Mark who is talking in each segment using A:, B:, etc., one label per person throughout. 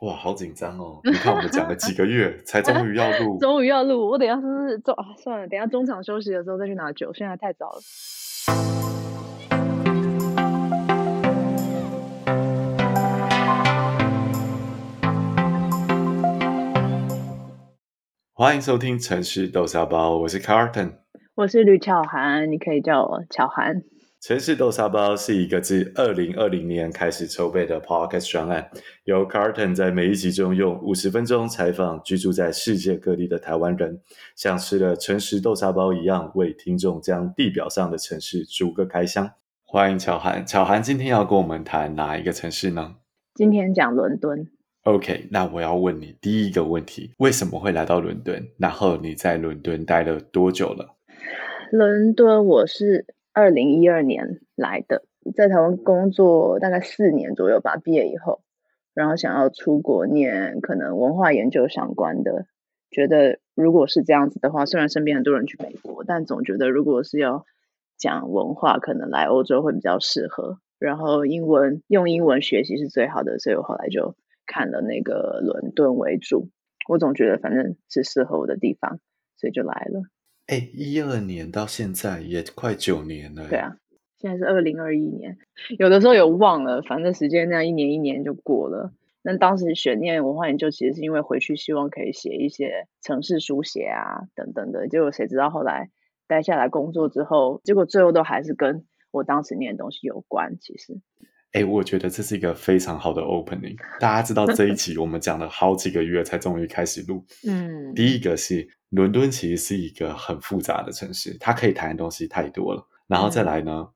A: 哇，好紧张哦！你看我们讲了几个月，才终于要录，
B: 终于要录。我等一下是不是中啊？算了，等一下中场休息的时候再去拿酒，现在太早了。
A: 欢迎收听城市豆沙包，我是 Carton，
B: 我是吕巧涵，你可以叫我巧涵。
A: 城市豆沙包是一个自二零二零年开始筹备的 Podcast 专案，由 Carton 在每一集中用五十分钟采访居住在世界各地的台湾人，像吃了城市豆沙包一样，为听众将地表上的城市逐个开箱。欢迎巧涵，巧涵今天要跟我们谈哪一个城市呢？
B: 今天讲伦敦。
A: OK，那我要问你第一个问题：为什么会来到伦敦？然后你在伦敦待了多久了？
B: 伦敦，我是。二零一二年来的，在台湾工作大概四年左右吧。毕业以后，然后想要出国念可能文化研究相关的，觉得如果是这样子的话，虽然身边很多人去美国，但总觉得如果是要讲文化，可能来欧洲会比较适合。然后英文用英文学习是最好的，所以我后来就看了那个伦敦为主。我总觉得反正是适合我的地方，所以就来了。
A: 哎，一二年到现在也快九年了。
B: 对啊，现在是二零二一年，有的时候有忘了，反正时间那样一年一年就过了。那当时选念文化研究，其实是因为回去希望可以写一些城市书写啊等等的。结果谁知道后来待下来工作之后，结果最后都还是跟我当时念的东西有关。其实，
A: 哎，我觉得这是一个非常好的 opening。大家知道这一集我们讲了好几个月才终于开始录。
B: 嗯，
A: 第一个是。伦敦其实是一个很复杂的城市，它可以谈的东西太多了。然后再来呢，嗯、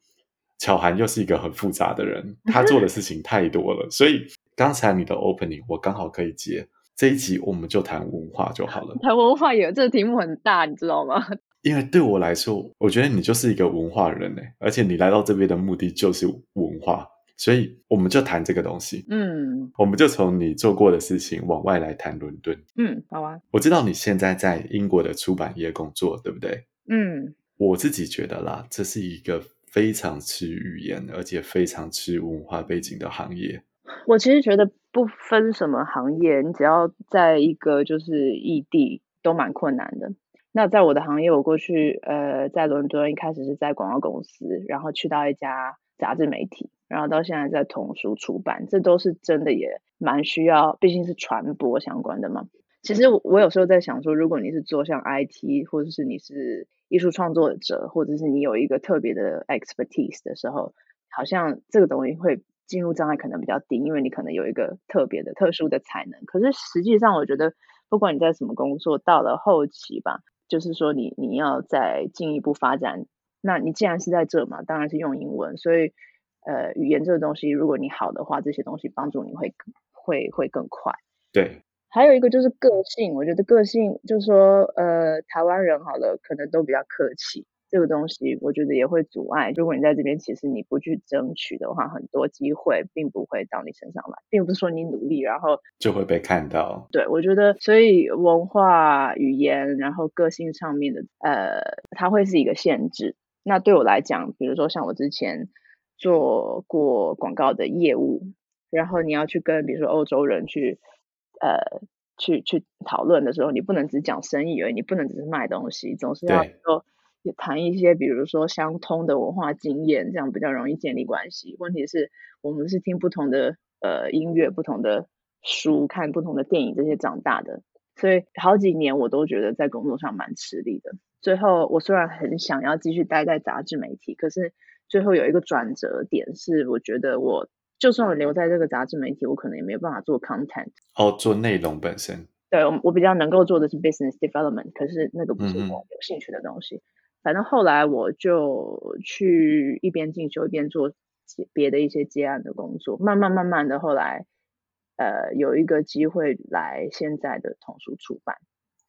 A: 巧涵又是一个很复杂的人，他做的事情太多了。所以刚才你的 opening 我刚好可以接这一集，我们就谈文化就好了。
B: 谈文化也这个题目很大，你知道吗？
A: 因为对我来说，我觉得你就是一个文化人诶，而且你来到这边的目的就是文化。所以我们就谈这个东西，
B: 嗯，
A: 我们就从你做过的事情往外来谈伦敦，
B: 嗯，好啊。
A: 我知道你现在在英国的出版业工作，对不对？
B: 嗯，
A: 我自己觉得啦，这是一个非常吃语言，而且非常吃文化背景的行业。
B: 我其实觉得不分什么行业，你只要在一个就是异地，都蛮困难的。那在我的行业，我过去呃在伦敦一开始是在广告公司，然后去到一家杂志媒体。然后到现在在童书出版，这都是真的也蛮需要，毕竟是传播相关的嘛。其实我有时候在想说，如果你是做像 IT，或者是你是艺术创作者，或者是你有一个特别的 expertise 的时候，好像这个东西会进入障碍可能比较低，因为你可能有一个特别的、特殊的才能。可是实际上，我觉得不管你在什么工作，到了后期吧，就是说你你要再进一步发展，那你既然是在这嘛，当然是用英文，所以。呃，语言这个东西，如果你好的话，这些东西帮助你会会会更快。
A: 对，
B: 还有一个就是个性，我觉得个性就是说，呃，台湾人好了，可能都比较客气，这个东西我觉得也会阻碍。如果你在这边，其实你不去争取的话，很多机会并不会到你身上来，并不是说你努力然后
A: 就会被看到。
B: 对，我觉得，所以文化、语言，然后个性上面的，呃，它会是一个限制。那对我来讲，比如说像我之前。做过广告的业务，然后你要去跟比如说欧洲人去，呃，去去讨论的时候，你不能只讲生意而已，你不能只是卖东西，总是要说也谈一些比如说相通的文化经验，这样比较容易建立关系。问题是，我们是听不同的呃音乐、不同的书、看不同的电影这些长大的，所以好几年我都觉得在工作上蛮吃力的。最后，我虽然很想要继续待在杂志媒体，可是。最后有一个转折点是，我觉得我就算我留在这个杂志媒体，我可能也没有办法做 content
A: 哦，做内容本身。
B: 对，我我比较能够做的是 business development，可是那个不是我有兴趣的东西。嗯、反正后来我就去一边进修一边做别的一些接案的工作，慢慢慢慢的后来，呃，有一个机会来现在的童书出版。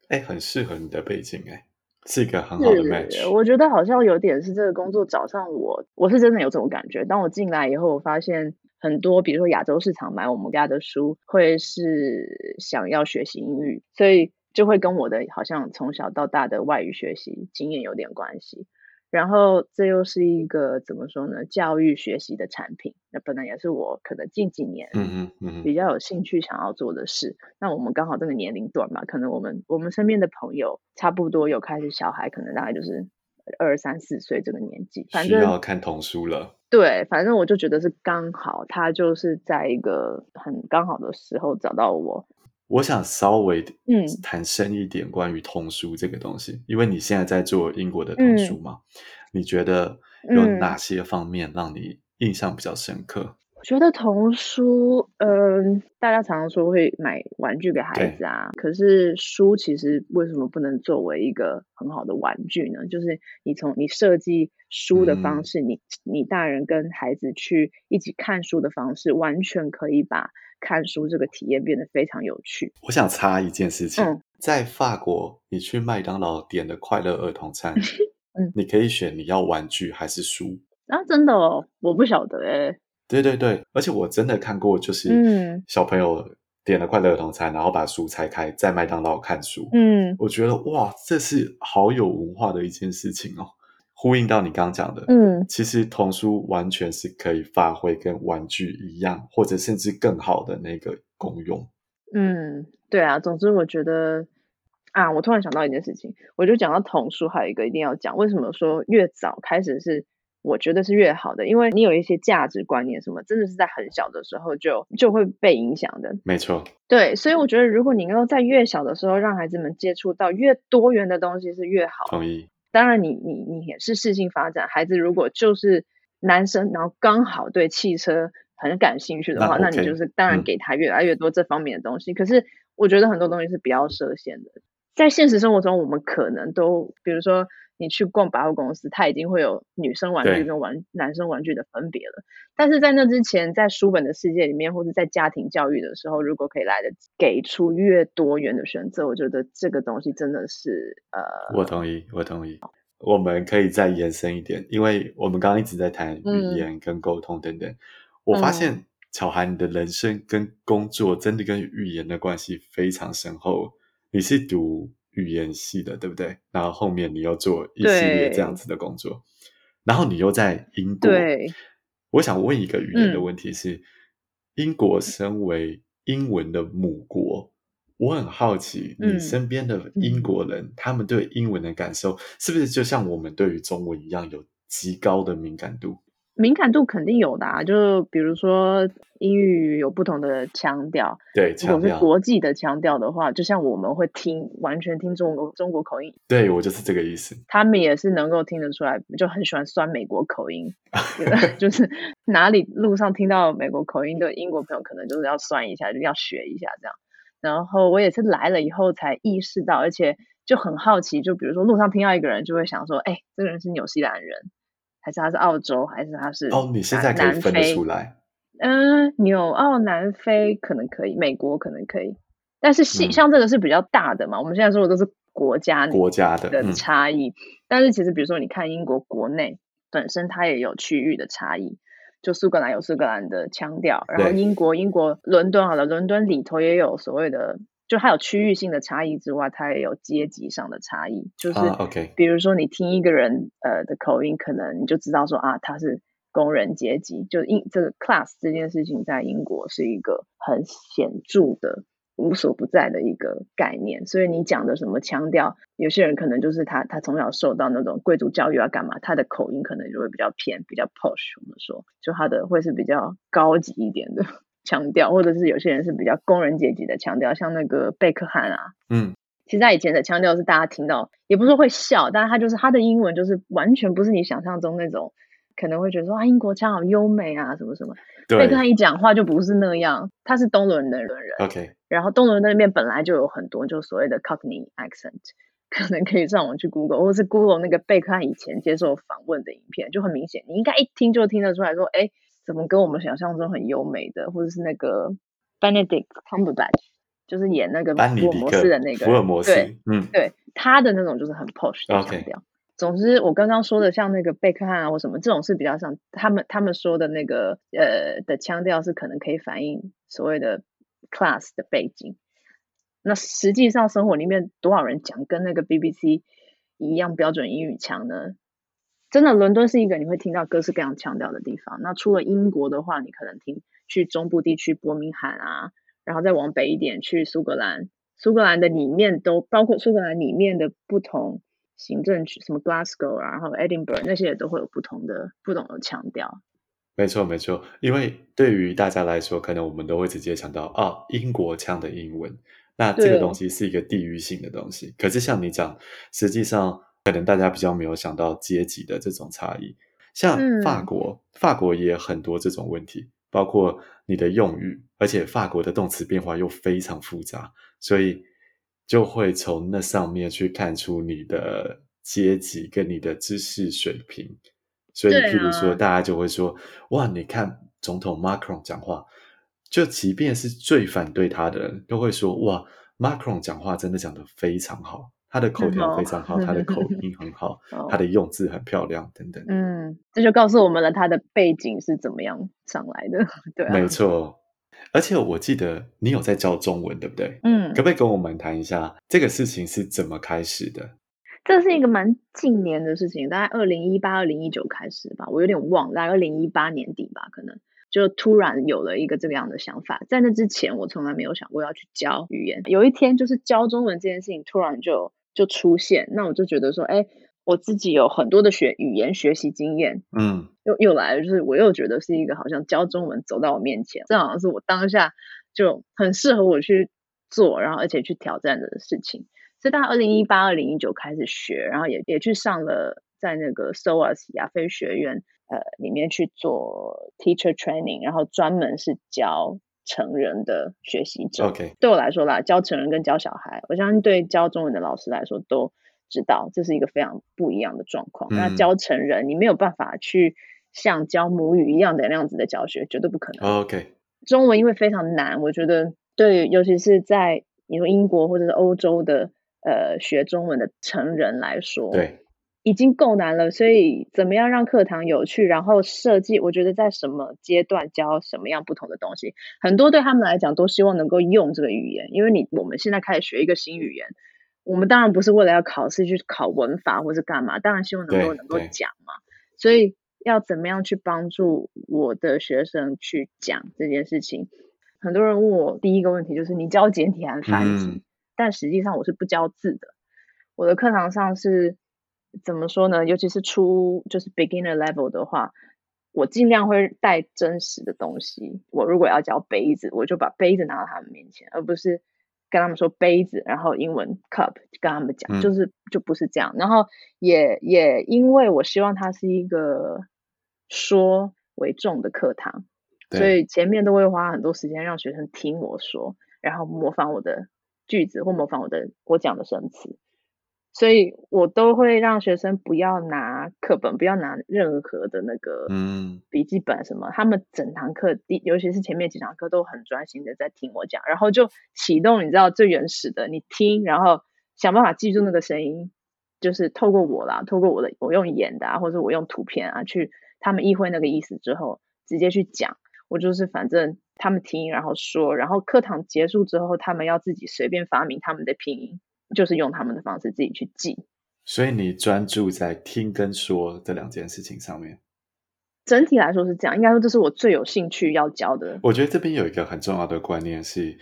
A: 哎，很适合你的背景哎。是一个很好的 match。
B: 我觉得好像有点是这个工作找上我，我是真的有这种感觉。当我进来以后，我发现很多，比如说亚洲市场买我们家的书，会是想要学习英语，所以就会跟我的好像从小到大的外语学习经验有点关系。然后这又是一个怎么说呢？教育学习的产品，那本来也是我可能近几年嗯嗯比较有兴趣想要做的事。嗯、那我们刚好这个年龄段嘛，可能我们我们身边的朋友差不多有开始小孩，可能大概就是二三四岁这个年纪，反正
A: 需要看童书了。
B: 对，反正我就觉得是刚好，他就是在一个很刚好的时候找到我。
A: 我想稍微嗯。谈深一点关于童书这个东西，嗯、因为你现在在做英国的童书嘛，嗯、你觉得有哪些方面让你印象比较深刻？
B: 我觉得童书，嗯、呃，大家常常说会买玩具给孩子啊，可是书其实为什么不能作为一个很好的玩具呢？就是你从你设计书的方式，嗯、你你大人跟孩子去一起看书的方式，完全可以把。看书这个体验变得非常有趣。
A: 我想插一件事情，嗯、在法国，你去麦当劳点的快乐儿童餐，嗯，你可以选你要玩具还是书
B: 啊？真的哦，我不晓得哎。
A: 对对对，而且我真的看过，就是小朋友点了快乐儿童餐，然后把书拆开，在麦当劳看书。嗯，我觉得哇，这是好有文化的一件事情哦。呼应到你刚刚讲的，嗯，其实童书完全是可以发挥跟玩具一样，或者甚至更好的那个功用。
B: 嗯，对啊，总之我觉得啊，我突然想到一件事情，我就讲到童书，还有一个一定要讲，为什么说越早开始是我觉得是越好的？因为你有一些价值观念什么，真的是在很小的时候就就会被影响的。
A: 没错，
B: 对，所以我觉得如果你能够在越小的时候让孩子们接触到越多元的东西是越好。
A: 同意。
B: 当然你，你你你也是适性发展。孩子如果就是男生，然后刚好对汽车很感兴趣的话，那你就是当然给他越来越多这方面的东西。嗯、可是我觉得很多东西是不要设限的。在现实生活中，我们可能都，比如说你去逛百货公司，它已经会有女生玩具跟玩男生玩具的分别了。但是在那之前，在书本的世界里面，或者在家庭教育的时候，如果可以来的给出越多元的选择，我觉得这个东西真的是呃，
A: 我同意，我同意。我们可以再延伸一点，因为我们刚刚一直在谈语言跟沟通等等。嗯、我发现巧涵，你的人生跟工作真的跟语言的关系非常深厚。你是读语言系的，对不对？然后后面你又做一系列这样子的工作，然后你又在英国。对，我想问一个语言的问题是：嗯、英国身为英文的母国。我很好奇，你身边的英国人，嗯、他们对英文的感受是不是就像我们对于中文一样，有极高的敏感度？
B: 敏感度肯定有的啊，就比如说英语有不同的腔调，
A: 对，
B: 如果是国际的腔调的话，就像我们会听完全听中国中国口音，
A: 对，我就是这个意思。
B: 他们也是能够听得出来，就很喜欢酸美国口音，就是哪里路上听到美国口音的英国朋友，可能就是要酸一下，就要学一下这样。然后我也是来了以后才意识到，而且就很好奇，就比如说路上听到一个人，就会想说，哎，这个人是纽西兰人，还是他是澳洲，还是他是
A: 哦？你现在可以分得出来？
B: 嗯，纽澳南非可能可以，美国可能可以，但是像像这个是比较大的嘛，嗯、我们现在说的都是国家
A: 国家的
B: 的差异，嗯、但是其实比如说你看英国国内本身它也有区域的差异。就苏格兰有苏格兰的腔调，然后英国英国伦敦好了，伦敦里头也有所谓的，就它有区域性的差异之外，它也有阶级上的差异。就是，OK，比如说你听一个人呃的口音，可能你就知道说啊，他是工人阶级。就英这个 class 这件事情在英国是一个很显著的。无所不在的一个概念，所以你讲的什么腔调，有些人可能就是他，他从小受到那种贵族教育啊，干嘛，他的口音可能就会比较偏，比较 posh，我们说，就他的会是比较高级一点的腔调，或者是有些人是比较工人阶级的腔调，像那个贝克汉啊，嗯，其实他以前的腔调是大家听到，也不是说会笑，但是他就是他的英文就是完全不是你想象中那种。可能会觉得说啊，英国腔好优美啊，什么什么。贝克汉一讲话就不是那样，他是东伦的人。
A: OK，
B: 然后东伦那边本来就有很多就所谓的 Cockney accent，可能可以上网去 Google，或是 Google 那个贝克汉以前接受访问的影片，就很明显，你应该一听就听得出来说，哎，怎么跟我们想象中很优美的，或者是那个 Benedict Cumberbatch，就是演那个福尔摩斯的那个，
A: 福尔摩斯，
B: 对，嗯，对，他的那种就是很 posh 的腔调。Okay. 总之，我刚刚说的像那个贝克汉啊或什么这种是比较像他们他们说的那个呃的腔调是可能可以反映所谓的 class 的背景。那实际上生活里面多少人讲跟那个 BBC 一样标准英语腔呢？真的，伦敦是一个你会听到各式各样腔调的地方。那除了英国的话，你可能听去中部地区伯明翰啊，然后再往北一点去苏格兰。苏格兰的里面都包括苏格兰里面的不同行政区，什么 Glasgow 啊，然后 Edinburgh 那些也都会有不同的不同的腔调。
A: 没错，没错，因为对于大家来说，可能我们都会直接想到啊，英国腔的英文。那这个东西是一个地域性的东西。可是像你讲，实际上可能大家比较没有想到阶级的这种差异。像法国，嗯、法国也有很多这种问题，包括你的用语，而且法国的动词变化又非常复杂，所以就会从那上面去看出你的阶级跟你的知识水平。所以，譬如说，大家就会说：“啊、哇，你看总统 Macron 讲话，就即便是最反对他的人都会说：哇，Macron 讲话真的讲得非常好，他的口条非常好，他的口音很 好，他的用字很漂亮，等等。”
B: 嗯，这就告诉我们了他的背景是怎么样上来的。对、啊，
A: 没错。而且我记得你有在教中文，对不对？
B: 嗯，
A: 可不可以跟我们谈一下这个事情是怎么开始的？
B: 这是一个蛮近年的事情，大概二零一八、二零一九开始吧，我有点忘了，大概二零一八年底吧，可能就突然有了一个这个样的想法。在那之前，我从来没有想过要去教语言。有一天，就是教中文这件事情突然就就出现，那我就觉得说，哎，我自己有很多的学语言学习经验，
A: 嗯，
B: 又又来了，就是我又觉得是一个好像教中文走到我面前，这好像是我当下就很适合我去做，然后而且去挑战的事情。所以大概二零一八、二零一九开始学，然后也也去上了在那个 SOAS 亚非学院呃里面去做 teacher training，然后专门是教成人的学习者。
A: OK，
B: 对我来说啦，教成人跟教小孩，我相信对教中文的老师来说都知道，这是一个非常不一样的状况。嗯、那教成人，你没有办法去像教母语一样的那样子的教学，绝对不可能。
A: OK，
B: 中文因为非常难，我觉得对，尤其是在你说英国或者是欧洲的。呃，学中文的成人来说，
A: 对，
B: 已经够难了。所以，怎么样让课堂有趣，然后设计，我觉得在什么阶段教什么样不同的东西，很多对他们来讲都希望能够用这个语言。因为你我们现在开始学一个新语言，我们当然不是为了要考试去考文法或是干嘛，当然希望能够能够讲嘛。所以，要怎么样去帮助我的学生去讲这件事情？很多人问我第一个问题就是：你教简体还是繁体？嗯但实际上我是不教字的，我的课堂上是怎么说呢？尤其是初就是 beginner level 的话，我尽量会带真实的东西。我如果要教杯子，我就把杯子拿到他们面前，而不是跟他们说杯子，然后英文 cup 跟他们讲，就是就不是这样。然后也也因为我希望它是一个说为重的课堂，所以前面都会花很多时间让学生听我说，然后模仿我的。句子或模仿我的我讲的生词，所以我都会让学生不要拿课本，不要拿任何的那个嗯笔记本什么，嗯、他们整堂课第尤其是前面几堂课都很专心的在听我讲，然后就启动你知道最原始的，你听，然后想办法记住那个声音，就是透过我啦，透过我的我用演的啊，或者我用图片啊，去他们意会那个意思之后，直接去讲，我就是反正。他们听，然后说，然后课堂结束之后，他们要自己随便发明他们的拼音，就是用他们的方式自己去记。
A: 所以你专注在听跟说这两件事情上面。
B: 整体来说是这样，应该说这是我最有兴趣要教的。
A: 我觉得这边有一个很重要的观念是，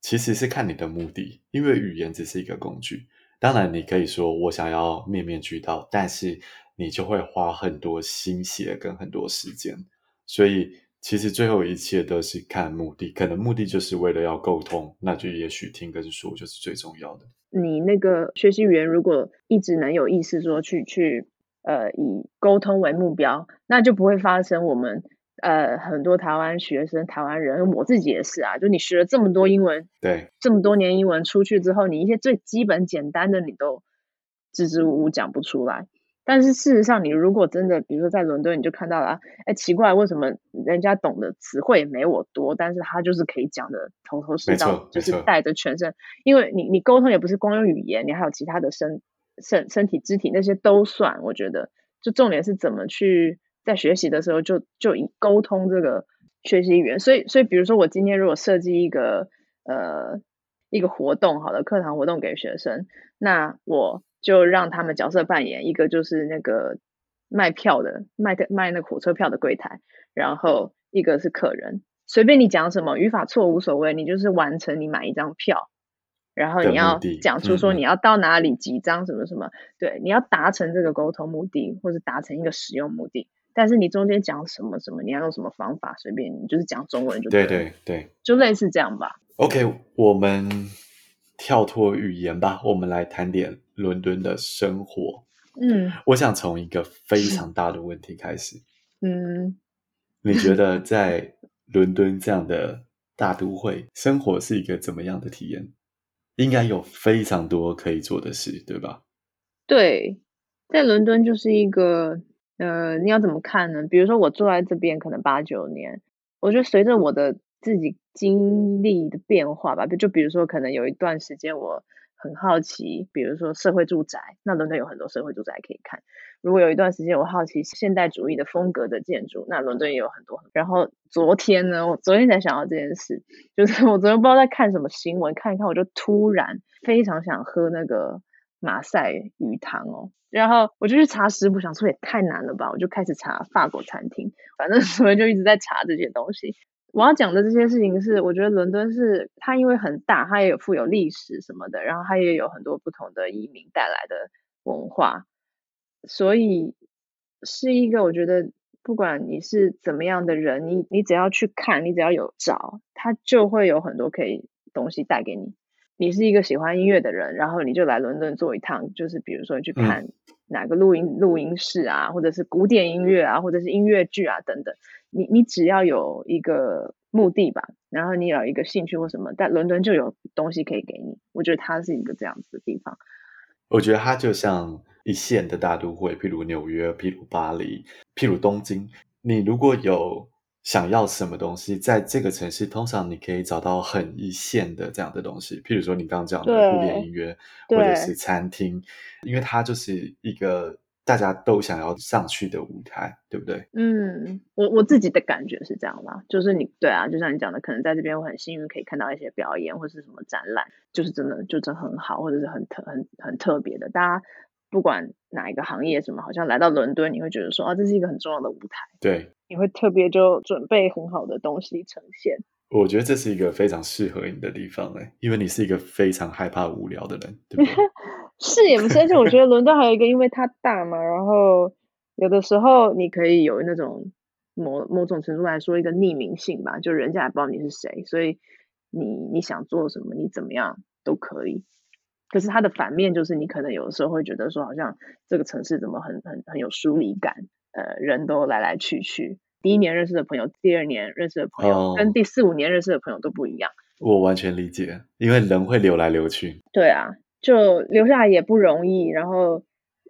A: 其实是看你的目的，因为语言只是一个工具。当然，你可以说我想要面面俱到，但是你就会花很多心血跟很多时间，所以。其实最后一切都是看目的，可能目的就是为了要沟通，那就也许听跟说就是最重要的。
B: 你那个学习语言，如果一直能有意识说去去呃以沟通为目标，那就不会发生我们呃很多台湾学生、台湾人，我自己也是啊，就你学了这么多英文，
A: 对，这
B: 么多年英文出去之后，你一些最基本简单的你都支支吾吾讲不出来。但是事实上，你如果真的，比如说在伦敦，你就看到了，哎，奇怪，为什么人家懂的词汇也没我多，但是他就是可以讲的头头是道，就是带着全身，因为你你沟通也不是光用语言，你还有其他的身身身体肢体那些都算。我觉得，就重点是怎么去在学习的时候就就以沟通这个学习语言。所以所以，比如说我今天如果设计一个呃一个活动，好的课堂活动给学生，那我。就让他们角色扮演，一个就是那个卖票的，卖的卖那个火车票的柜台，然后一个是客人，随便你讲什么，语法错无所谓，你就是完成你买一张票，然后你要讲出说你要到哪里几张什么什么，对，你要达成这个沟通目的或者达成一个使用目的，但是你中间讲什么什么，你要用什么方法，随便你就是讲中文就对
A: 对对对，
B: 就类似这样吧。
A: OK，我们跳脱语言吧，我们来谈点伦敦的生活。
B: 嗯，
A: 我想从一个非常大的问题开始。
B: 嗯，
A: 你觉得在伦敦这样的大都会生活是一个怎么样的体验？应该有非常多可以做的事，对吧？
B: 对，在伦敦就是一个，呃，你要怎么看呢？比如说我坐在这边可能八九年，我觉得随着我的自己经历的变化吧，就比如说可能有一段时间我。很好奇，比如说社会住宅，那伦敦有很多社会住宅可以看。如果有一段时间我好奇现代主义的风格的建筑，那伦敦也有很多。然后昨天呢，我昨天才想到这件事，就是 我昨天不知道在看什么新闻，看一看我就突然非常想喝那个马赛鱼汤哦，然后我就去查食谱，想说也太难了吧，我就开始查法国餐厅，反正 所以就一直在查这些东西。我要讲的这些事情是，我觉得伦敦是它因为很大，它也有富有历史什么的，然后它也有很多不同的移民带来的文化，所以是一个我觉得不管你是怎么样的人，你你只要去看，你只要有找，它就会有很多可以东西带给你。你是一个喜欢音乐的人，然后你就来伦敦做一趟，就是比如说你去看哪个录音录音室啊，或者是古典音乐啊，或者是音乐剧啊等等。你你只要有一个目的吧，然后你有一个兴趣或什么，但伦敦就有东西可以给你。我觉得它是一个这样子的地方。
A: 我觉得它就像一线的大都会，譬如纽约，譬如巴黎，譬如东京。你如果有想要什么东西，在这个城市，通常你可以找到很一线的这样的东西。譬如说你刚刚讲的古典音乐，或者是餐厅，因为它就是一个大家都想要上去的舞台，对不对？
B: 嗯，我我自己的感觉是这样吧，就是你对啊，就像你讲的，可能在这边我很幸运可以看到一些表演或是什么展览，就是真的就真的很好，或者是很特很很特别的，大家。不管哪一个行业，什么好像来到伦敦，你会觉得说啊，这是一个很重要的舞台。
A: 对，
B: 你会特别就准备很好的东西呈现。
A: 我觉得这是一个非常适合你的地方哎，因为你是一个非常害怕无聊的人，对不对？
B: 是也不是，而且我觉得伦敦还有一个，因为它大嘛，然后有的时候你可以有那种某某种程度来说一个匿名性吧，就人家也不知道你是谁，所以你你想做什么，你怎么样都可以。可是它的反面就是，你可能有的时候会觉得说，好像这个城市怎么很很很有疏离感，呃，人都来来去去，第一年认识的朋友，第二年认识的朋友，哦、跟第四五年认识的朋友都不一样。
A: 我完全理解，因为人会流来流去。
B: 对啊，就留下来也不容易，然后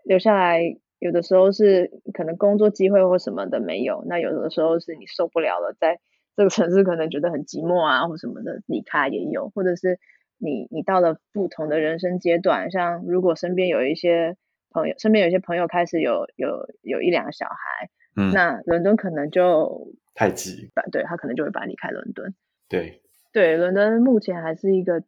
B: 留下来有的时候是可能工作机会或什么的没有，那有的时候是你受不了了，在这个城市可能觉得很寂寞啊或什么的离开也有，或者是。你你到了不同的人生阶段，像如果身边有一些朋友，身边有一些朋友开始有有有一两个小孩，嗯，那伦敦可能就
A: 太挤，
B: 对，他可能就会把你离开伦敦。
A: 对
B: 对，伦敦目前还是一个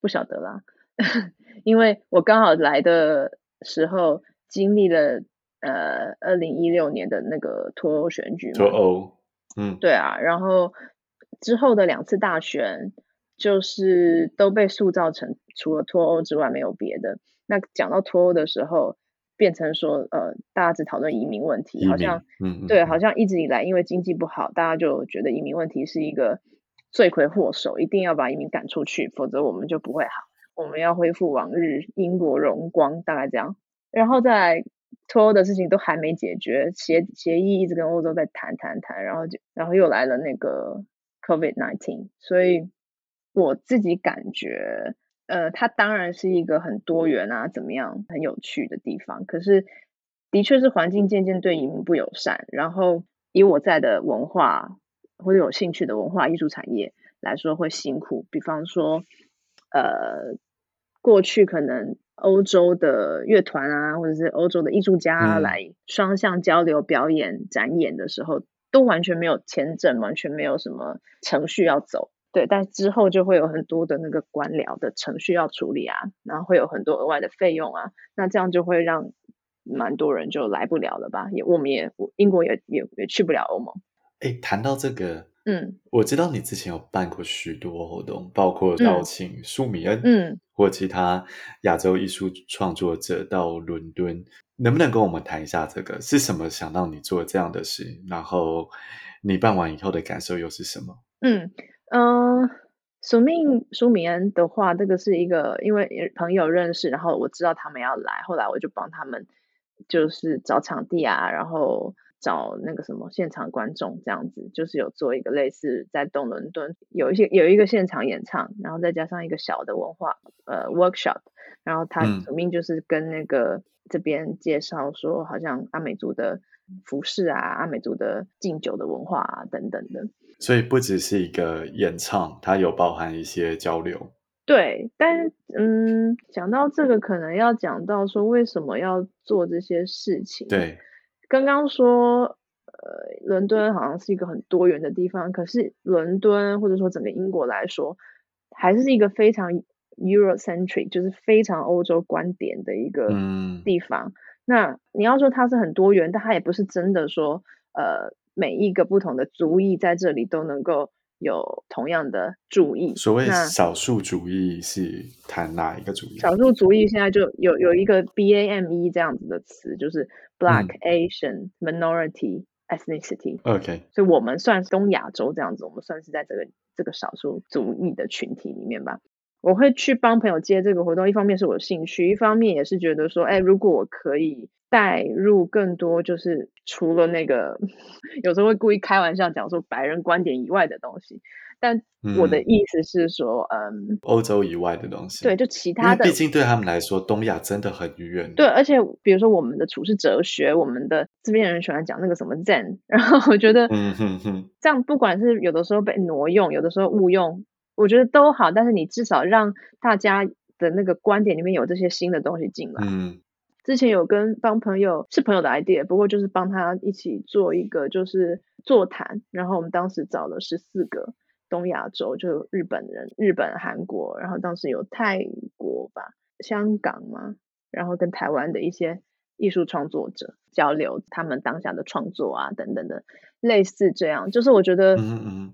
B: 不晓得啦，因为我刚好来的时候经历了呃二零一六年的那个脱欧选举嘛，
A: 脱欧，嗯，
B: 对啊，然后之后的两次大选。就是都被塑造成除了脱欧之外没有别的。那讲到脱欧的时候，变成说呃，大家只讨论移民问题，好像
A: 嗯，
B: 对，好像一直以来因为经济不好，大家就觉得移民问题是一个罪魁祸首，一定要把移民赶出去，否则我们就不会好，我们要恢复往日英国荣光，大概这样。然后在脱欧的事情都还没解决，协协议一直跟欧洲在谈谈谈，然后就然后又来了那个 COVID-19，所以。我自己感觉，呃，它当然是一个很多元啊，怎么样，很有趣的地方。可是，的确是环境渐渐对移民不友善。然后，以我在的文化或者有兴趣的文化艺术产业来说，会辛苦。比方说，呃，过去可能欧洲的乐团啊，或者是欧洲的艺术家来双向交流、表演、展演的时候，嗯，都完全没有签证，完全没有什么程序要走。对，但之后就会有很多的那个官僚的程序要处理啊，然后会有很多额外的费用啊，那这样就会让蛮多人就来不了了吧？也我们也英国也也也去不了欧盟。
A: 哎，谈到这个，
B: 嗯，
A: 我知道你之前有办过许多活动，包括邀请舒米恩，
B: 嗯，
A: 或其他亚洲艺术创作者到伦敦，能不能跟我们谈一下这个是什么想让你做这样的事？然后你办完以后的感受又是什么？
B: 嗯嗯。呃署名舒米恩的话，这个是一个因为朋友认识，然后我知道他们要来，后来我就帮他们就是找场地啊，然后找那个什么现场观众这样子，就是有做一个类似在东伦敦有一些有一个现场演唱，然后再加上一个小的文化呃 workshop，然后他署名就是跟那个这边介绍说，好像阿美族的服饰啊，阿美族的敬酒的文化啊等等的。
A: 所以不只是一个演唱，它有包含一些交流。
B: 对，但嗯，讲到这个，可能要讲到说为什么要做这些事情。
A: 对，刚
B: 刚说，呃，伦敦好像是一个很多元的地方，可是伦敦或者说整个英国来说，还是一个非常 Eurocentric，就是非常欧洲观点的一个地方。嗯、那你要说它是很多元，但它也不是真的说，呃。每一个不同的族裔在这里都能够有同样的注意。
A: 所谓少数主义是谈哪一个主义？
B: 少数族裔现在就有有一个 BAME 这样子的词，就是 Black、嗯、Asian Minority Ethnicity。
A: OK，
B: 所以我们算是东亚洲这样子，我们算是在这个这个少数族裔的群体里面吧。我会去帮朋友接这个活动，一方面是我的兴趣，一方面也是觉得说，哎，如果我可以。带入更多，就是除了那个，有时候会故意开玩笑讲说白人观点以外的东西，但我的意思是说，嗯，嗯
A: 欧洲以外的东西，
B: 对，就其他的，
A: 毕竟对他们来说，东亚真的很远。
B: 对，而且比如说我们的处世哲学，我们的这边人喜欢讲那个什么 Zen，然后我觉得，嗯哼哼，这样不管是有的时候被挪用，有的时候误用，我觉得都好，但是你至少让大家的那个观点里面有这些新的东西进来，嗯。之前有跟帮朋友是朋友的 idea，不过就是帮他一起做一个就是座谈，然后我们当时找了十四个东亚洲，就日本人、日本、韩国，然后当时有泰国吧、香港嘛，然后跟台湾的一些艺术创作者交流他们当下的创作啊等等的。类似这样，就是我觉得，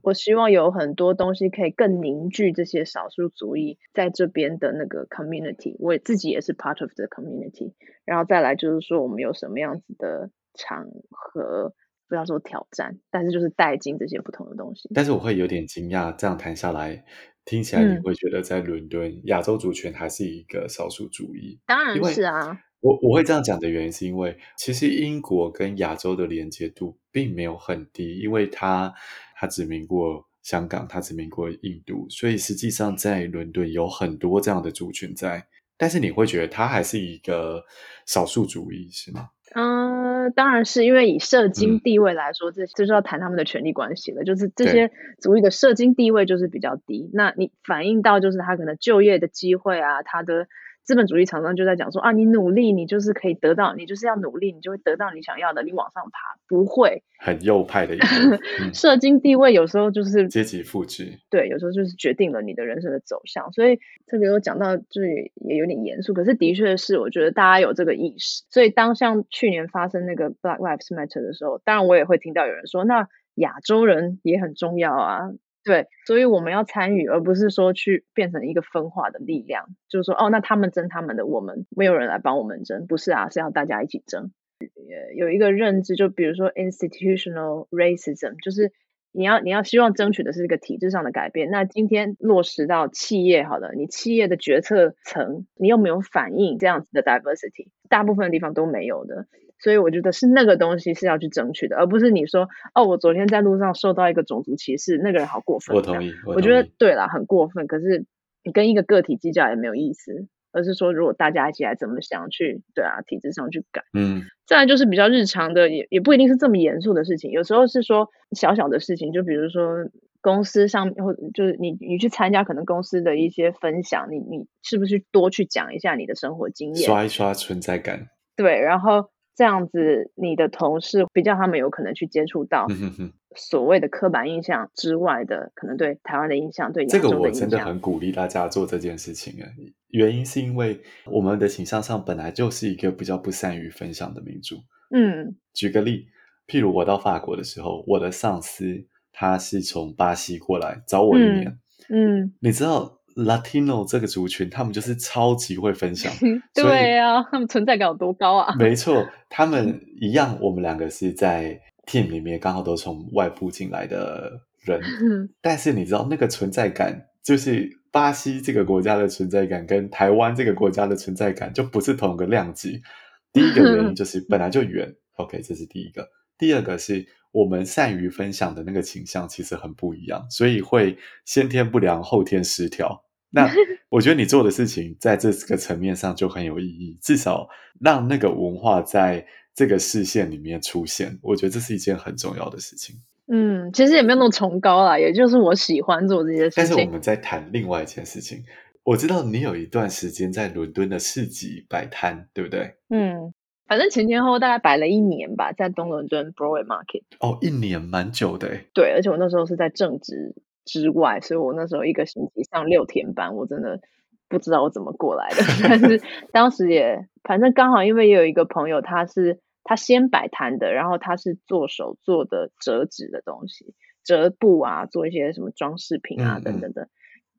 B: 我希望有很多东西可以更凝聚这些少数族裔在这边的那个 community，我自己也是 part of the community。然后再来就是说，我们有什么样子的场合，不要说挑战，但是就是带进这些不同的东西。
A: 但是我会有点惊讶，这样谈下来，听起来你会觉得在伦敦、嗯、亚洲族群还是一个少数主义？
B: 当然是啊。
A: 我我会这样讲的原因是因为，其实英国跟亚洲的连接度并没有很低，因为它它殖民过香港，它殖民过印度，所以实际上在伦敦有很多这样的族群在。但是你会觉得它还是一个少数主义，是吗？
B: 嗯、呃，当然是因为以社经地位来说，这、嗯、就是要谈他们的权利关系了。就是这些族裔的社经地位就是比较低，那你反映到就是他可能就业的机会啊，他的。资本主义常常就在讲说啊，你努力，你就是可以得到，你就是要努力，你就会得到你想要的，你往上爬，不会很
A: 右派的一个
B: 社经地位，有时候就是
A: 阶级复制，
B: 对，有时候就是决定了你的人生的走向。所以特别有讲到，就也有点严肃，可是的确是，我觉得大家有这个意识。所以当像去年发生那个 Black Lives Matter 的时候，当然我也会听到有人说，那亚洲人也很重要啊。对，所以我们要参与，而不是说去变成一个分化的力量。就是说，哦，那他们争他们的，我们没有人来帮我们争，不是啊，是要大家一起争。有一个认知，就比如说 institutional racism，就是你要你要希望争取的是一个体制上的改变。那今天落实到企业，好了，你企业的决策层，你有没有反映这样子的 diversity？大部分地方都没有的。所以我觉得是那个东西是要去争取的，而不是你说哦，我昨天在路上受到一个种族歧视，那个人好过分。
A: 我同意，我
B: 觉得对啦，很过分。可是你跟一个个体计较也没有意思，而是说如果大家一起来怎么想去，对啊，体制上去改。嗯。再来就是比较日常的，也也不一定是这么严肃的事情，有时候是说小小的事情，就比如说公司上或就是你你去参加可能公司的一些分享，你你是不是多去讲一下你的生活经验，
A: 刷一刷存在感。
B: 对，然后。这样子，你的同事比较他们有可能去接触到所谓的刻板印象之外的，可能对台湾的印象，对。
A: 这个我真的很鼓励大家做这件事情啊！原因是因为我们的形象上本来就是一个比较不善于分享的民族。
B: 嗯，
A: 举个例，譬如我到法国的时候，我的上司他是从巴西过来找我一年。
B: 嗯，嗯
A: 你知道。Latino 这个族群，他们就是超级会分享。
B: 对啊，他们存在感有多高啊？
A: 没错，他们一样。我们两个是在 team 里面，刚好都从外部进来的人。但是你知道，那个存在感，就是巴西这个国家的存在感，跟台湾这个国家的存在感，就不是同一个量级。第一个原因就是本来就远。OK，这是第一个。第二个是我们善于分享的那个倾向其实很不一样，所以会先天不良，后天失调。那我觉得你做的事情在这个层面上就很有意义，至少让那个文化在这个视线里面出现，我觉得这是一件很重要的事情。
B: 嗯，其实也没有那么崇高啦，也就是我喜欢做这些事情。
A: 但是我们在谈另外一件事情，我知道你有一段时间在伦敦的市集摆摊，对不对？
B: 嗯，反正前前后后大概摆了一年吧，在东伦敦 Broadway Market。
A: 哦，一年蛮久的。
B: 对，而且我那时候是在正职。之外，所以我那时候一个星期上六天班，我真的不知道我怎么过来的。但是 当时也，反正刚好因为也有一个朋友，他是他先摆摊的，然后他是做手做的折纸的东西，折布啊，做一些什么装饰品啊等等的。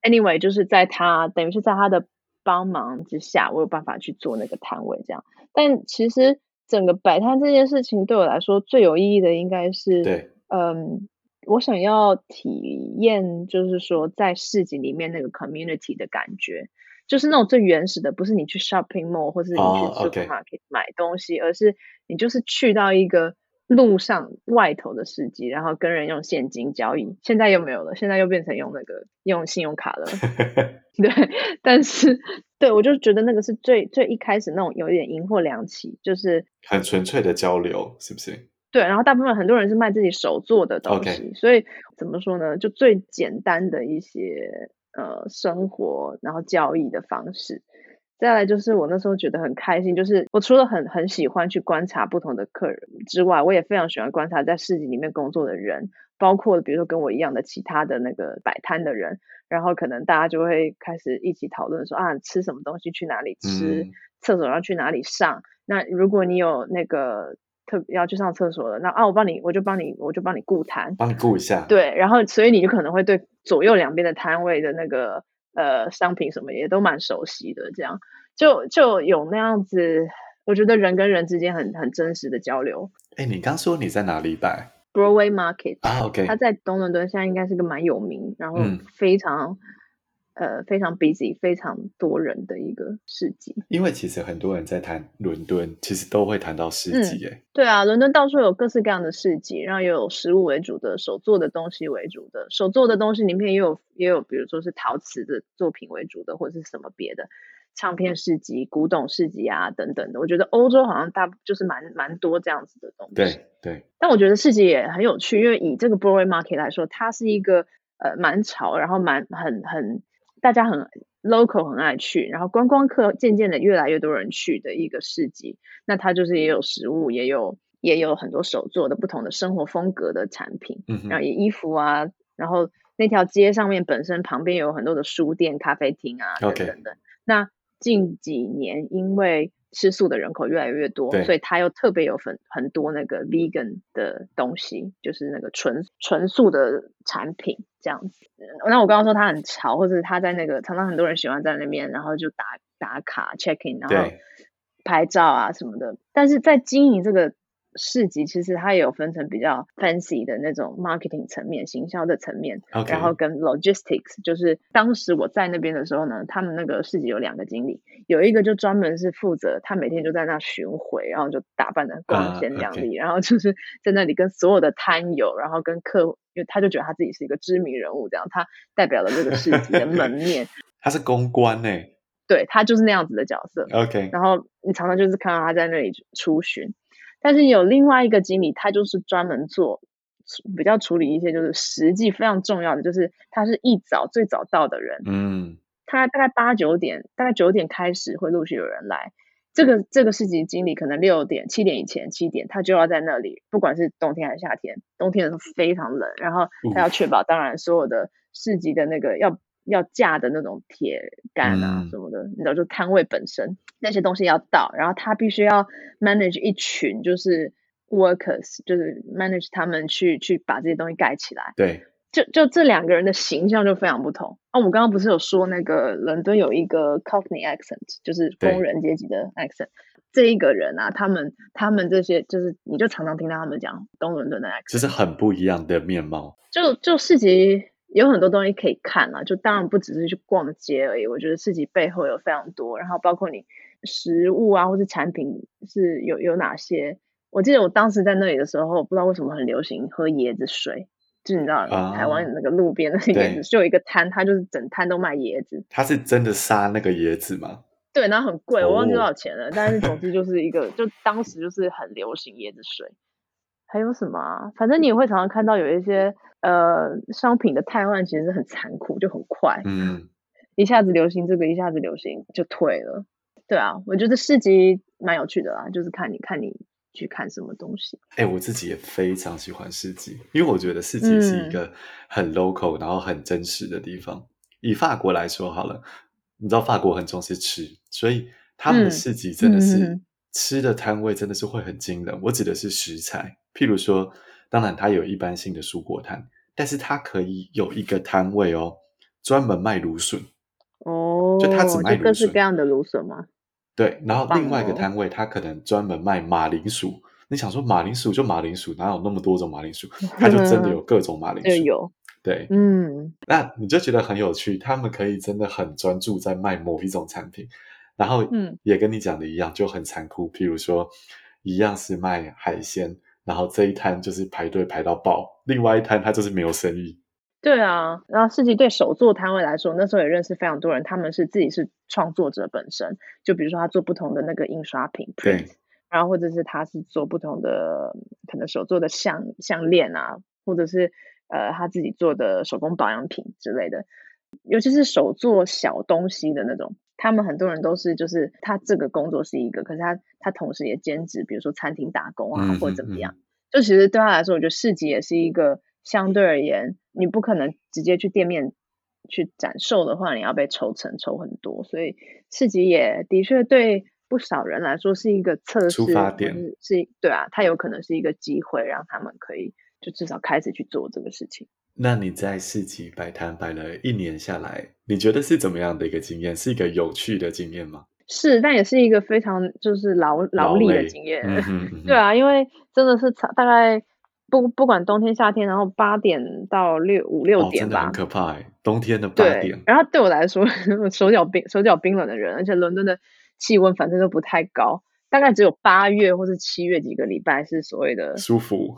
B: Anyway，就是在他等于是在他的帮忙之下，我有办法去做那个摊位这样。但其实整个摆摊这件事情对我来说最有意义的，应该是
A: 对，
B: 嗯。我想要体验，就是说在市集里面那个 community 的感觉，就是那种最原始的，不是你去 shopping mall 或是你去 supermarket 买东西，oh. 而是你就是去到一个路上外头的市集，然后跟人用现金交易。现在又没有了，现在又变成用那个用信用卡了。对，但是对我就觉得那个是最最一开始那种有一点银货两起，就是
A: 很纯粹的交流，是不是？
B: 对，然后大部分很多人是卖自己手做的东西.所以怎么说呢？就最简单的一些呃生活，然后交易的方式。再来就是我那时候觉得很开心，就是我除了很很喜欢去观察不同的客人之外，我也非常喜欢观察在市集里面工作的人，包括比如说跟我一样的其他的那个摆摊的人，然后可能大家就会开始一起讨论说啊，吃什么东西，去哪里吃，嗯、厕所要去哪里上。那如果你有那个。特要去上厕所了，那啊，我帮你，我就帮你，我就帮你顾摊，
A: 帮你顾一下。
B: 对，然后所以你就可能会对左右两边的摊位的那个呃商品什么也都蛮熟悉的，这样就就有那样子，我觉得人跟人之间很很真实的交流。
A: 哎，你刚说你在哪里摆
B: ？Broadway Market
A: 啊，OK，
B: 他在东伦敦，现在应该是个蛮有名，然后非常。嗯呃，非常 busy，非常多人的一个市集。
A: 因为其实很多人在谈伦敦，其实都会谈到市集。哎、嗯，
B: 对啊，伦敦到处有各式各样的市集，然后也有食物为主的、手做的东西为主的。手做的东西里面也有也有，比如说是陶瓷的作品为主的，或者是什么别的唱片市集、古董市集啊等等的。我觉得欧洲好像大就是蛮蛮多这样子的东西。
A: 对对。
B: 但我觉得市集也很有趣，因为以这个 Broadway Market 来说，它是一个呃蛮潮，然后蛮很很。大家很 local，很爱去，然后观光客渐渐的越来越多人去的一个市集。那它就是也有食物，也有也有很多手做的不同的生活风格的产品，嗯、然后也衣服啊，然后那条街上面本身旁边有很多的书店、咖啡厅啊等等的。Okay. 那近几年因为吃素的人口越来越多，所以它又特别有很很多那个 vegan 的东西，就是那个纯纯素的产品这样子。那我刚刚说它很潮，或者它在那个常常很多人喜欢在那边，然后就打打卡 check in，然后拍照啊什么的。但是在经营这个。市集其实它也有分成比较 fancy 的那种 marketing 层面、行销的层面，Okay. 然后跟 logistics，就是当时我在那边的时候呢，他们那个市集有两个经理，有一个就专门是负责，他每天就在那巡回，然后就打扮的光鲜亮丽，uh, okay. 然后就是在那里跟所有的摊友，然后跟客户，因为他就觉得他自己是一个知名人物，这样他代表了这个市集的门 面。
A: 他是公关呢？
B: 对，他就是那样子的角色。
A: OK，
B: 然后你常常就是看到他在那里出巡。但是有另外一个经理，他就是专门做比较处理一些就是实际非常重要的，就是他是一早最早到的人，
A: 嗯，
B: 他大概八九点，大概九点开始会陆续有人来，这个这个市集经理可能六点七点以前七点他就要在那里，不管是冬天还是夏天，冬天的时候非常冷，然后他要确保，当然所有的市集的那个要要架的那种铁杆啊什么的，嗯、你知道就摊位本身那些东西要到，然后他必须要 manage 一群就是 workers，就是 manage 他们去去把这些东西盖起来。
A: 对。
B: 就就这两个人的形象就非常不同啊！我刚刚不是有说那个伦敦有一个 Cockney accent，就是工人阶级的 accent。这一个人啊，他们他们这些就是，你就常常听到他们讲东伦敦的 accent，
A: 就是很不一样的面貌。
B: 就就市集有很多东西可以看啊，就当然不只是去逛街而已。我觉得市集背后有非常多，然后包括你食物啊，或是产品是有有哪些。我记得我当时在那里的时候，不知道为什么很流行喝椰子水。就你知道，台湾那个路边的椰子，就有一个摊，他就是整摊都卖椰子。
A: 他是真的杀那个椰子吗？
B: 对，然后很贵，我忘记多少钱了。Oh. 但是总之就是一个，就当时就是很流行椰子水。还有什么啊？反正你也会常常看到有一些呃商品的汰换，其实是很残酷，就很快。嗯，一下子流行这个，一下子流行就退了。对啊，我觉得市集蛮有趣的啦，就是看你看你。去看什么东西？
A: 哎、欸，我自己也非常喜欢市集，因为我觉得市集是一个很 local，、嗯、然后很真实的地方。以法国来说好了，你知道法国很重视吃，所以他们的市集真的是吃的摊位真的是会很惊人。嗯、我指的是食材，譬如说，当然它有一般性的蔬果摊，但是它可以有一个摊位哦，专门卖芦笋。哦，就它只卖各
B: 式各样的芦笋吗？
A: 对，然后另外一个摊位，它可能专门卖马铃薯。你想说马铃薯就马铃薯，哪有那么多种马铃薯？它就真的有各种马铃薯。
B: 有，
A: 对，嗯，那你就觉得很有趣。他们可以真的很专注在卖某一种产品，然后嗯也跟你讲的一样，就很残酷。譬如说，一样是卖海鲜，然后这一摊就是排队排到爆，另外一摊他就是没有生意。
B: 对啊，然后市集对手作摊位来说，那时候也认识非常多人，他们是自己是创作者本身，就比如说他做不同的那个印刷品，
A: 对，
B: 然后或者是他是做不同的可能手做的项项链啊，或者是呃他自己做的手工保养品之类的，尤其是手做小东西的那种，他们很多人都是就是他这个工作是一个，可是他他同时也兼职，比如说餐厅打工啊，嗯、或者怎么样，就其实对他来说，我觉得市集也是一个。相对而言，你不可能直接去店面去展售的话，你要被抽成抽很多，所以市集也的确对不少人来说是一个测试，
A: 出发点
B: 是，是，对啊，它有可能是一个机会，让他们可以就至少开始去做这个事情。
A: 那你在市集摆摊摆了一年下来，你觉得是怎么样的一个经验？是一个有趣的经验吗？
B: 是，但也是一个非常就是劳劳力的经验。嗯哼嗯哼 对啊，因为真的是大概。不不管冬天夏天，然后八点到六五六点吧，哦、真的很可
A: 怕哎！冬天的八点，
B: 然后对我来说，手脚冰手脚冰冷的人，而且伦敦的气温反正都不太高，大概只有八月或是七月几个礼拜是所谓的
A: 舒服。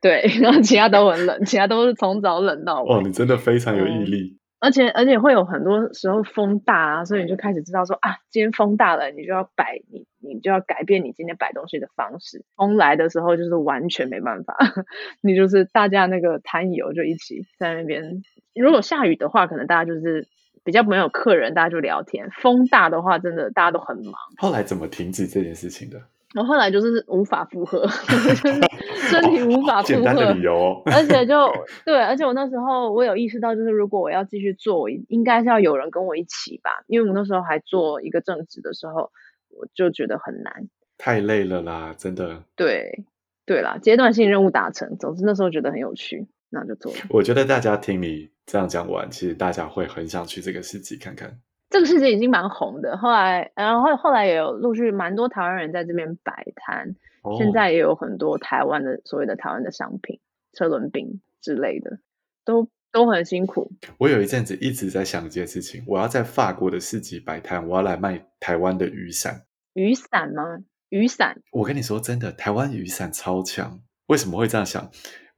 B: 对，然后其他都很冷，其他都是从早冷到晚。
A: 哦，你真的非常有毅力。嗯
B: 而且而且会有很多时候风大啊，所以你就开始知道说啊，今天风大了，你就要摆你你就要改变你今天摆东西的方式。风来的时候就是完全没办法，你就是大家那个摊友就一起在那边。如果下雨的话，可能大家就是比较没有客人，大家就聊天。风大的话，真的大家都很忙。
A: 后来怎么停止这件事情的？
B: 我后来就是无法负荷，就是身体无法负荷。
A: 简单的理由哦。
B: 而且就对，而且我那时候我有意识到，就是如果我要继续做，应该是要有人跟我一起吧，因为我那时候还做一个正职的时候，我就觉得很难。
A: 太累了啦，真的。
B: 对，对啦，阶段性任务达成，总之那时候觉得很有趣，那就做了。
A: 我觉得大家听你这样讲完，其实大家会很想去这个市集看看。
B: 这个世界已经蛮红的，后来，然后后来也有陆续蛮多台湾人在这边摆摊，哦、现在也有很多台湾的所谓的台湾的商品，车轮饼之类的，都都很辛苦。
A: 我有一阵子一直在想一件事情，我要在法国的市集摆摊，我要来卖台湾的雨伞。
B: 雨伞吗？雨伞？
A: 我跟你说真的，台湾雨伞超强。为什么会这样想？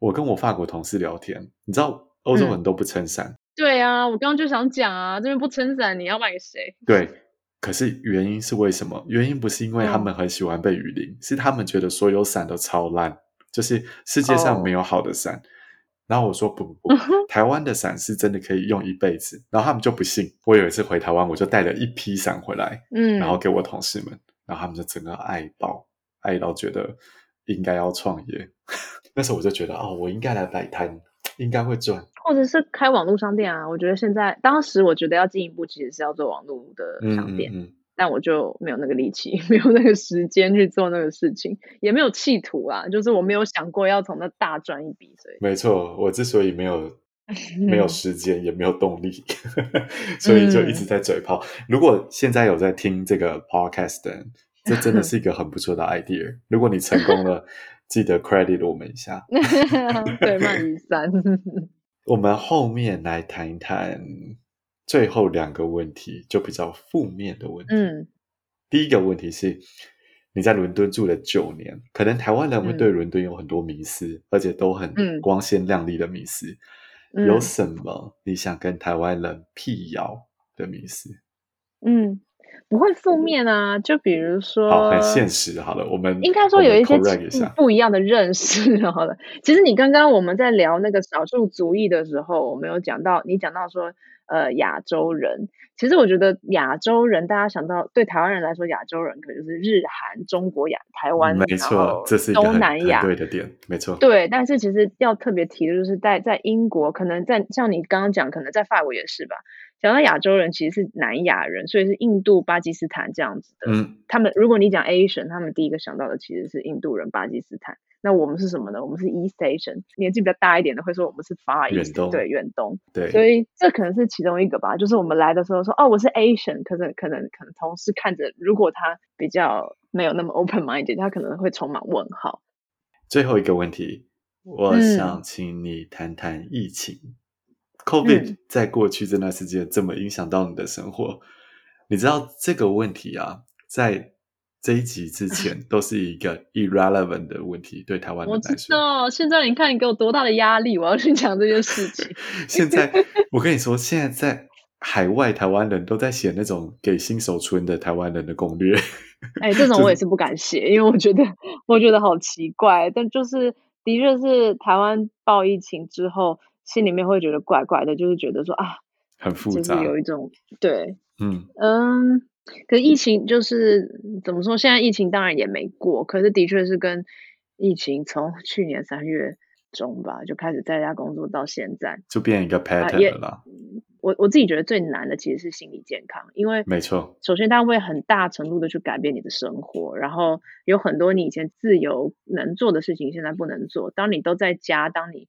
A: 我跟我法国同事聊天，你知道欧洲人都不撑伞。嗯
B: 对啊，我刚刚就想讲啊，这边不撑伞，你要卖给谁？
A: 对，可是原因是为什么？原因不是因为他们很喜欢被雨淋，嗯、是他们觉得所有伞都超烂，就是世界上没有好的伞。哦、然后我说不不不，台湾的伞是真的可以用一辈子。然后他们就不信。我有一次回台湾，我就带了一批伞回来，嗯，然后给我同事们，然后他们就整个爱爆，爱到觉得应该要创业。那时候我就觉得，哦，我应该来摆摊，应该会赚，
B: 或者是开网络商店啊。我觉得现在，当时我觉得要进一步，其实是要做网络的商店。嗯嗯嗯但我就没有那个力气，没有那个时间去做那个事情，也没有企图啊，就是我没有想过要从那大赚一笔，所以
A: 没错，我之所以没有 没有时间，也没有动力，所以就一直在嘴炮。嗯、如果现在有在听这个 podcast 这真的是一个很不错的 idea。如果你成功了，记得 credit 我们一下。
B: 对，鳗鱼三。
A: 我们后面来谈一谈。最后两个问题就比较负面的问题。嗯，第一个问题是，你在伦敦住了九年，可能台湾人会对伦敦有很多迷思，嗯、而且都很光鲜亮丽的迷思。嗯、有什么你想跟台湾人辟谣的迷思？
B: 嗯，不会负面啊，就比如说，
A: 好，很现实。好了，我们
B: 应该说有一些不一样的认识。好了，其实你刚刚我们在聊那个少数族裔的时候，我们有讲到，你讲到说。呃，亚洲人，其实我觉得亚洲人，大家想到对台湾人来说，亚洲人可能就是日韩、中国、亚台湾，
A: 没错，这是东南亚对的点，没错。
B: 对，但是其实要特别提的就是在在英国，可能在像你刚刚讲，可能在法国也是吧。讲到亚洲人，其实是南亚人，所以是印度、巴基斯坦这样子的。嗯，他们如果你讲 Asian，他们第一个想到的其实是印度人、巴基斯坦。那我们是什么呢？我们是 East Asian，年纪比较大一点的会说我们是 Far East，对，远东。对，所以这可能是其中一个吧。就是我们来的时候说，哦，我是 Asian，可是可能可能同事看着，如果他比较没有那么 open minded，他可能会充满问号。
A: 最后一个问题，我想请你谈谈疫情。嗯、COVID 在过去这段时间怎么影响到你的生活？嗯、你知道这个问题啊，在。这一集之前 都是一个 irrelevant 的问题，对台湾人来说。我知
B: 道，现在你看你给我多大的压力，我要去讲这件事情。
A: 现在我跟你说，现在在海外台湾人都在写那种给新手村的台湾人的攻略。
B: 哎，这种 我也是不敢写，因为我觉得我觉得好奇怪。但就是的确是台湾爆疫情之后，心里面会觉得怪怪的，就是觉得说啊，
A: 很复杂，
B: 就是有一种对，嗯嗯。可是疫情就是怎么说？现在疫情当然也没过，可是的确是跟疫情从 去年三月中吧就开始在家工作到现在，
A: 就变一个 pattern 了。呃、
B: 我我自己觉得最难的其实是心理健康，因为
A: 没错，
B: 首先它会很大程度的去改变你的生活，然后有很多你以前自由能做的事情现在不能做。当你都在家，当你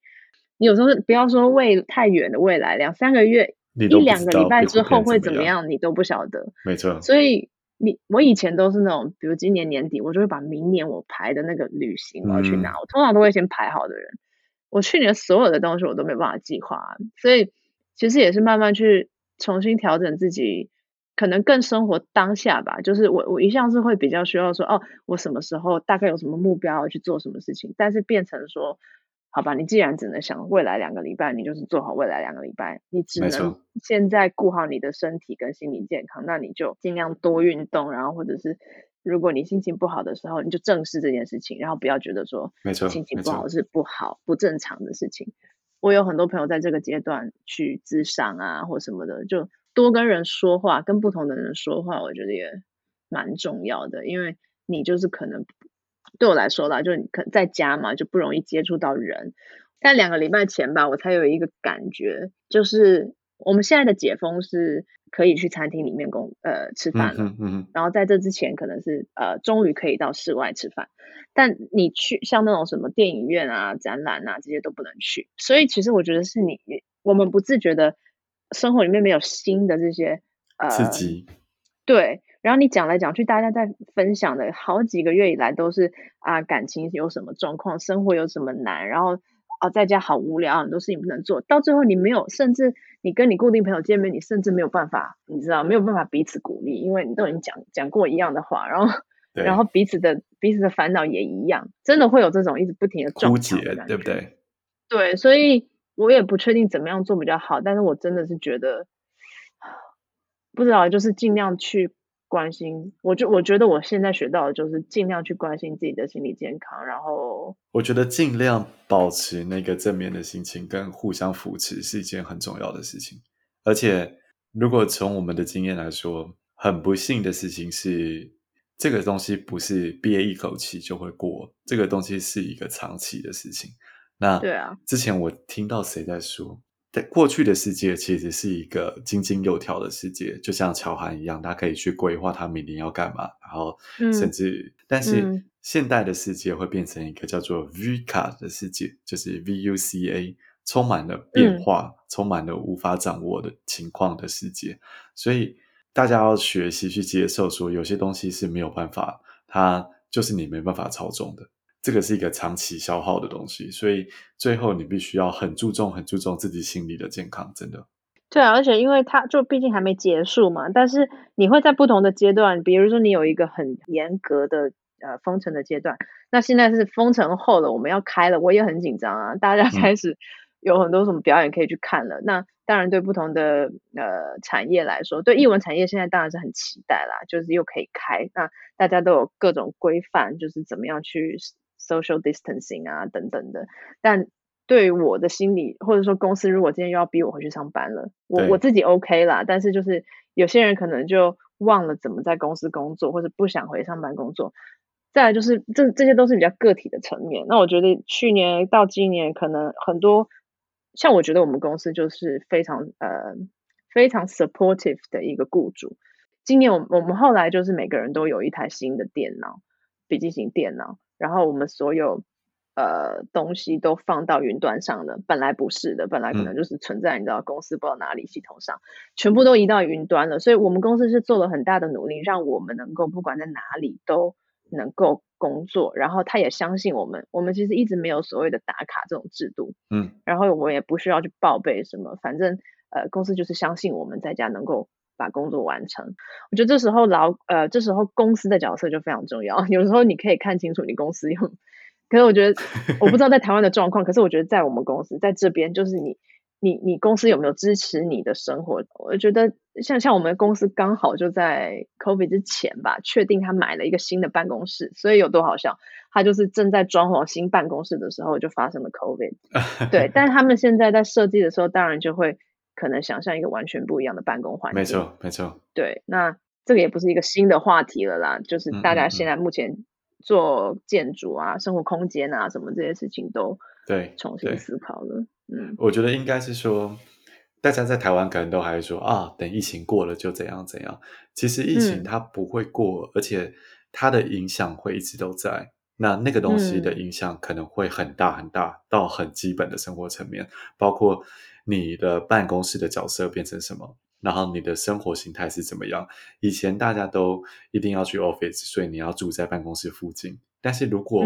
B: 你有时候不要说未太远的未来，两三个月。一两个礼拜之后会怎么样，你都不晓得。
A: 没错，
B: 所以你我以前都是那种，比如今年年底，我就会把明年我排的那个旅行我要去哪，嗯、我通常都会先排好的人。我去年所有的东西我都没办法计划，所以其实也是慢慢去重新调整自己，可能更生活当下吧。就是我我一向是会比较需要说，哦，我什么时候大概有什么目标要去做什么事情，但是变成说。好吧，你既然只能想未来两个礼拜，你就是做好未来两个礼拜。你只能现在顾好你的身体跟心理健康，那你就尽量多运动，然后或者是如果你心情不好的时候，你就正视这件事情，然后不要觉得说，没错，心情不好是不好不正常的事情。我有很多朋友在这个阶段去咨商啊或什么的，就多跟人说话，跟不同的人说话，我觉得也蛮重要的，因为你就是可能。对我来说啦，就你可能在家嘛，就不容易接触到人。但两个礼拜前吧，我才有一个感觉，就是我们现在的解封是可以去餐厅里面工呃吃饭了。嗯，嗯，嗯。然后在这之前，可能是呃终于可以到室外吃饭。但你去像那种什么电影院啊、展览啊这些都不能去。所以其实我觉得是你我们不自觉的生活里面没有新的这些呃
A: 刺激。
B: 对。然后你讲来讲去，大家在分享的好几个月以来都是啊，感情有什么状况，生活有什么难，然后啊，在家好无聊，很多事情不能做，到最后你没有，甚至你跟你固定朋友见面，你甚至没有办法，你知道没有办法彼此鼓励，因为你都已经讲讲过一样的话，然后 然后彼此的彼此的烦恼也一样，真的会有这种一直不停的撞墙的感觉，
A: 对不对？
B: 对，所以我也不确定怎么样做比较好，但是我真的是觉得 不知道，就是尽量去。关心，我就我觉得我现在学到的就是尽量去关心自己的心理健康，然后
A: 我觉得尽量保持那个正面的心情跟互相扶持是一件很重要的事情。而且，如果从我们的经验来说，很不幸的事情是，这个东西不是憋一口气就会过，这个东西是一个长期的事情。那对啊，之前我听到谁在说，在过去的世界其实是一个井井有条的世界，就像乔涵一样，他可以去规划他明年要干嘛，然后甚至，嗯、但是现代的世界会变成一个叫做 VUCA 的世界，就是 VUCA，充满了变化，嗯、充满了无法掌握的情况的世界，所以大家要学习去接受，说有些东西是没有办法，它就是你没办法操纵的。这个是一个长期消耗的东西，所以最后你必须要很注重、很注重自己心理的健康，真的。
B: 对啊，而且因为它就毕竟还没结束嘛，但是你会在不同的阶段，比如说你有一个很严格的呃封城的阶段，那现在是封城后了，我们要开了，我也很紧张啊，大家开始有很多什么表演可以去看了。嗯、那当然对不同的呃产业来说，对艺文产业现在当然是很期待啦，就是又可以开，那大家都有各种规范，就是怎么样去。Social distancing 啊，等等的，但对我的心理，或者说公司如果今天又要逼我回去上班了，我我自己 OK 啦，但是就是有些人可能就忘了怎么在公司工作，或者不想回上班工作。再来就是这这些都是比较个体的层面。那我觉得去年到今年，可能很多像我觉得我们公司就是非常呃非常 supportive 的一个雇主。今年我我们后来就是每个人都有一台新的电脑，笔记型电脑。然后我们所有呃东西都放到云端上了，本来不是的，本来可能就是存在你知道公司不知道哪里系统上，全部都移到云端了。所以我们公司是做了很大的努力，让我们能够不管在哪里都能够工作。然后他也相信我们，我们其实一直没有所谓的打卡这种制度，嗯，然后我们也不需要去报备什么，反正呃公司就是相信我们在家能够。把工作完成，我觉得这时候劳呃，这时候公司的角色就非常重要。有时候你可以看清楚你公司用，可是我觉得我不知道在台湾的状况，可是我觉得在我们公司在这边，就是你你你公司有没有支持你的生活？我觉得像像我们公司刚好就在 COVID 之前吧，确定他买了一个新的办公室，所以有多好笑，他就是正在装潢新办公室的时候就发生了 COVID。对，但是他们现在在设计的时候，当然就会。可能想象一个完全不一样的办公环境。没错，
A: 没错。
B: 对，那这个也不是一个新的话题了啦，就是大家现在目前做建筑啊、嗯嗯嗯生活空间啊什么这些事情都对重新思考了。嗯，
A: 我觉得应该是说，大家在台湾可能都还是说啊，等疫情过了就怎样怎样。其实疫情它不会过，嗯、而且它的影响会一直都在。那那个东西的影响可能会很大很大，到很基本的生活层面，包括。你的办公室的角色变成什么？然后你的生活形态是怎么样？以前大家都一定要去 office，所以你要住在办公室附近。但是如果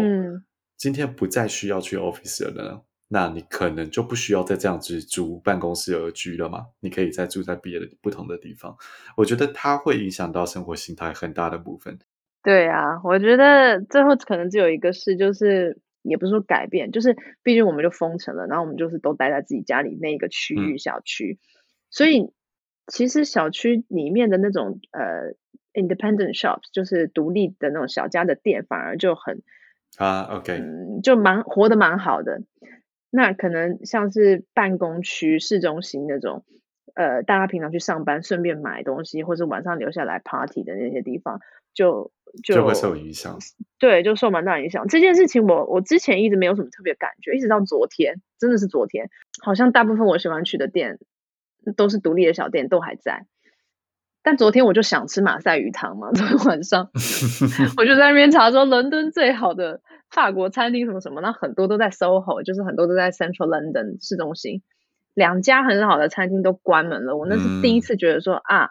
A: 今天不再需要去 office 了呢？嗯、那你可能就不需要再这样子租办公室而居了嘛？你可以再住在别的不同的地方。我觉得它会影响到生活形态很大的部分。
B: 对啊，我觉得最后可能只有一个事，就是。也不是说改变，就是毕竟我们就封城了，然后我们就是都待在自己家里那个区域小区，嗯、所以其实小区里面的那种呃 independent shops，就是独立的那种小家的店，反而就很
A: 啊 OK，
B: 嗯，就蛮活得蛮好的。那可能像是办公区、市中心那种，呃，大家平常去上班顺便买东西，或是晚上留下来 party 的那些地方，就。就，
A: 就会受影响，
B: 对，就受蛮大影响。这件事情我我之前一直没有什么特别感觉，一直到昨天，真的是昨天，好像大部分我喜欢去的店都是独立的小店，都还在。但昨天我就想吃马赛鱼汤嘛，昨天晚上 我就在那边查说伦敦最好的法国餐厅什么什么，那很多都在 SOHO，就是很多都在 Central London 市中心，两家很好的餐厅都关门了。我那是第一次觉得说、嗯、啊，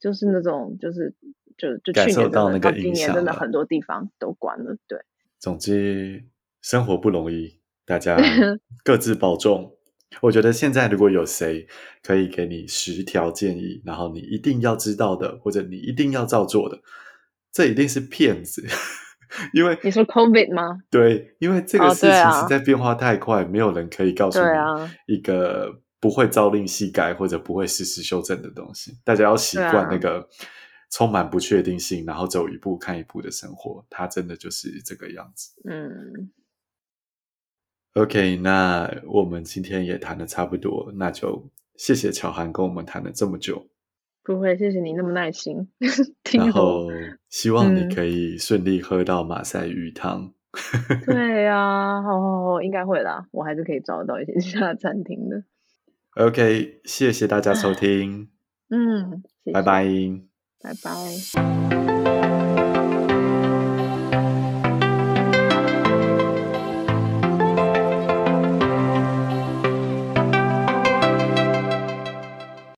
B: 就是那种就是。就就去年到那个今年真的很多地方都关了，对。
A: 总之，生活不容易，大家 各自保重。我觉得现在如果有谁可以给你十条建议，然后你一定要知道的，或者你一定要照做的，这一定是骗子。因为
B: 你说 COVID 吗？
A: 对，因为这个事情实在变化太快，没有人可以告诉你一个不会朝令夕改或者不会实时修正的东西。大家要习惯那个。充满不确定性，然后走一步看一步的生活，它真的就是这个样子。嗯，OK，那我们今天也谈的差不多，那就谢谢乔涵跟我们谈了这么久。
B: 不会，谢谢你那么耐心。
A: 然后希望你可以顺利喝到马赛鱼汤。
B: 嗯、对呀、啊，好好好，应该会啦，我还是可以找到一些 其他餐厅的。
A: OK，谢谢大家收听。
B: 嗯，
A: 拜拜，
B: 拜拜。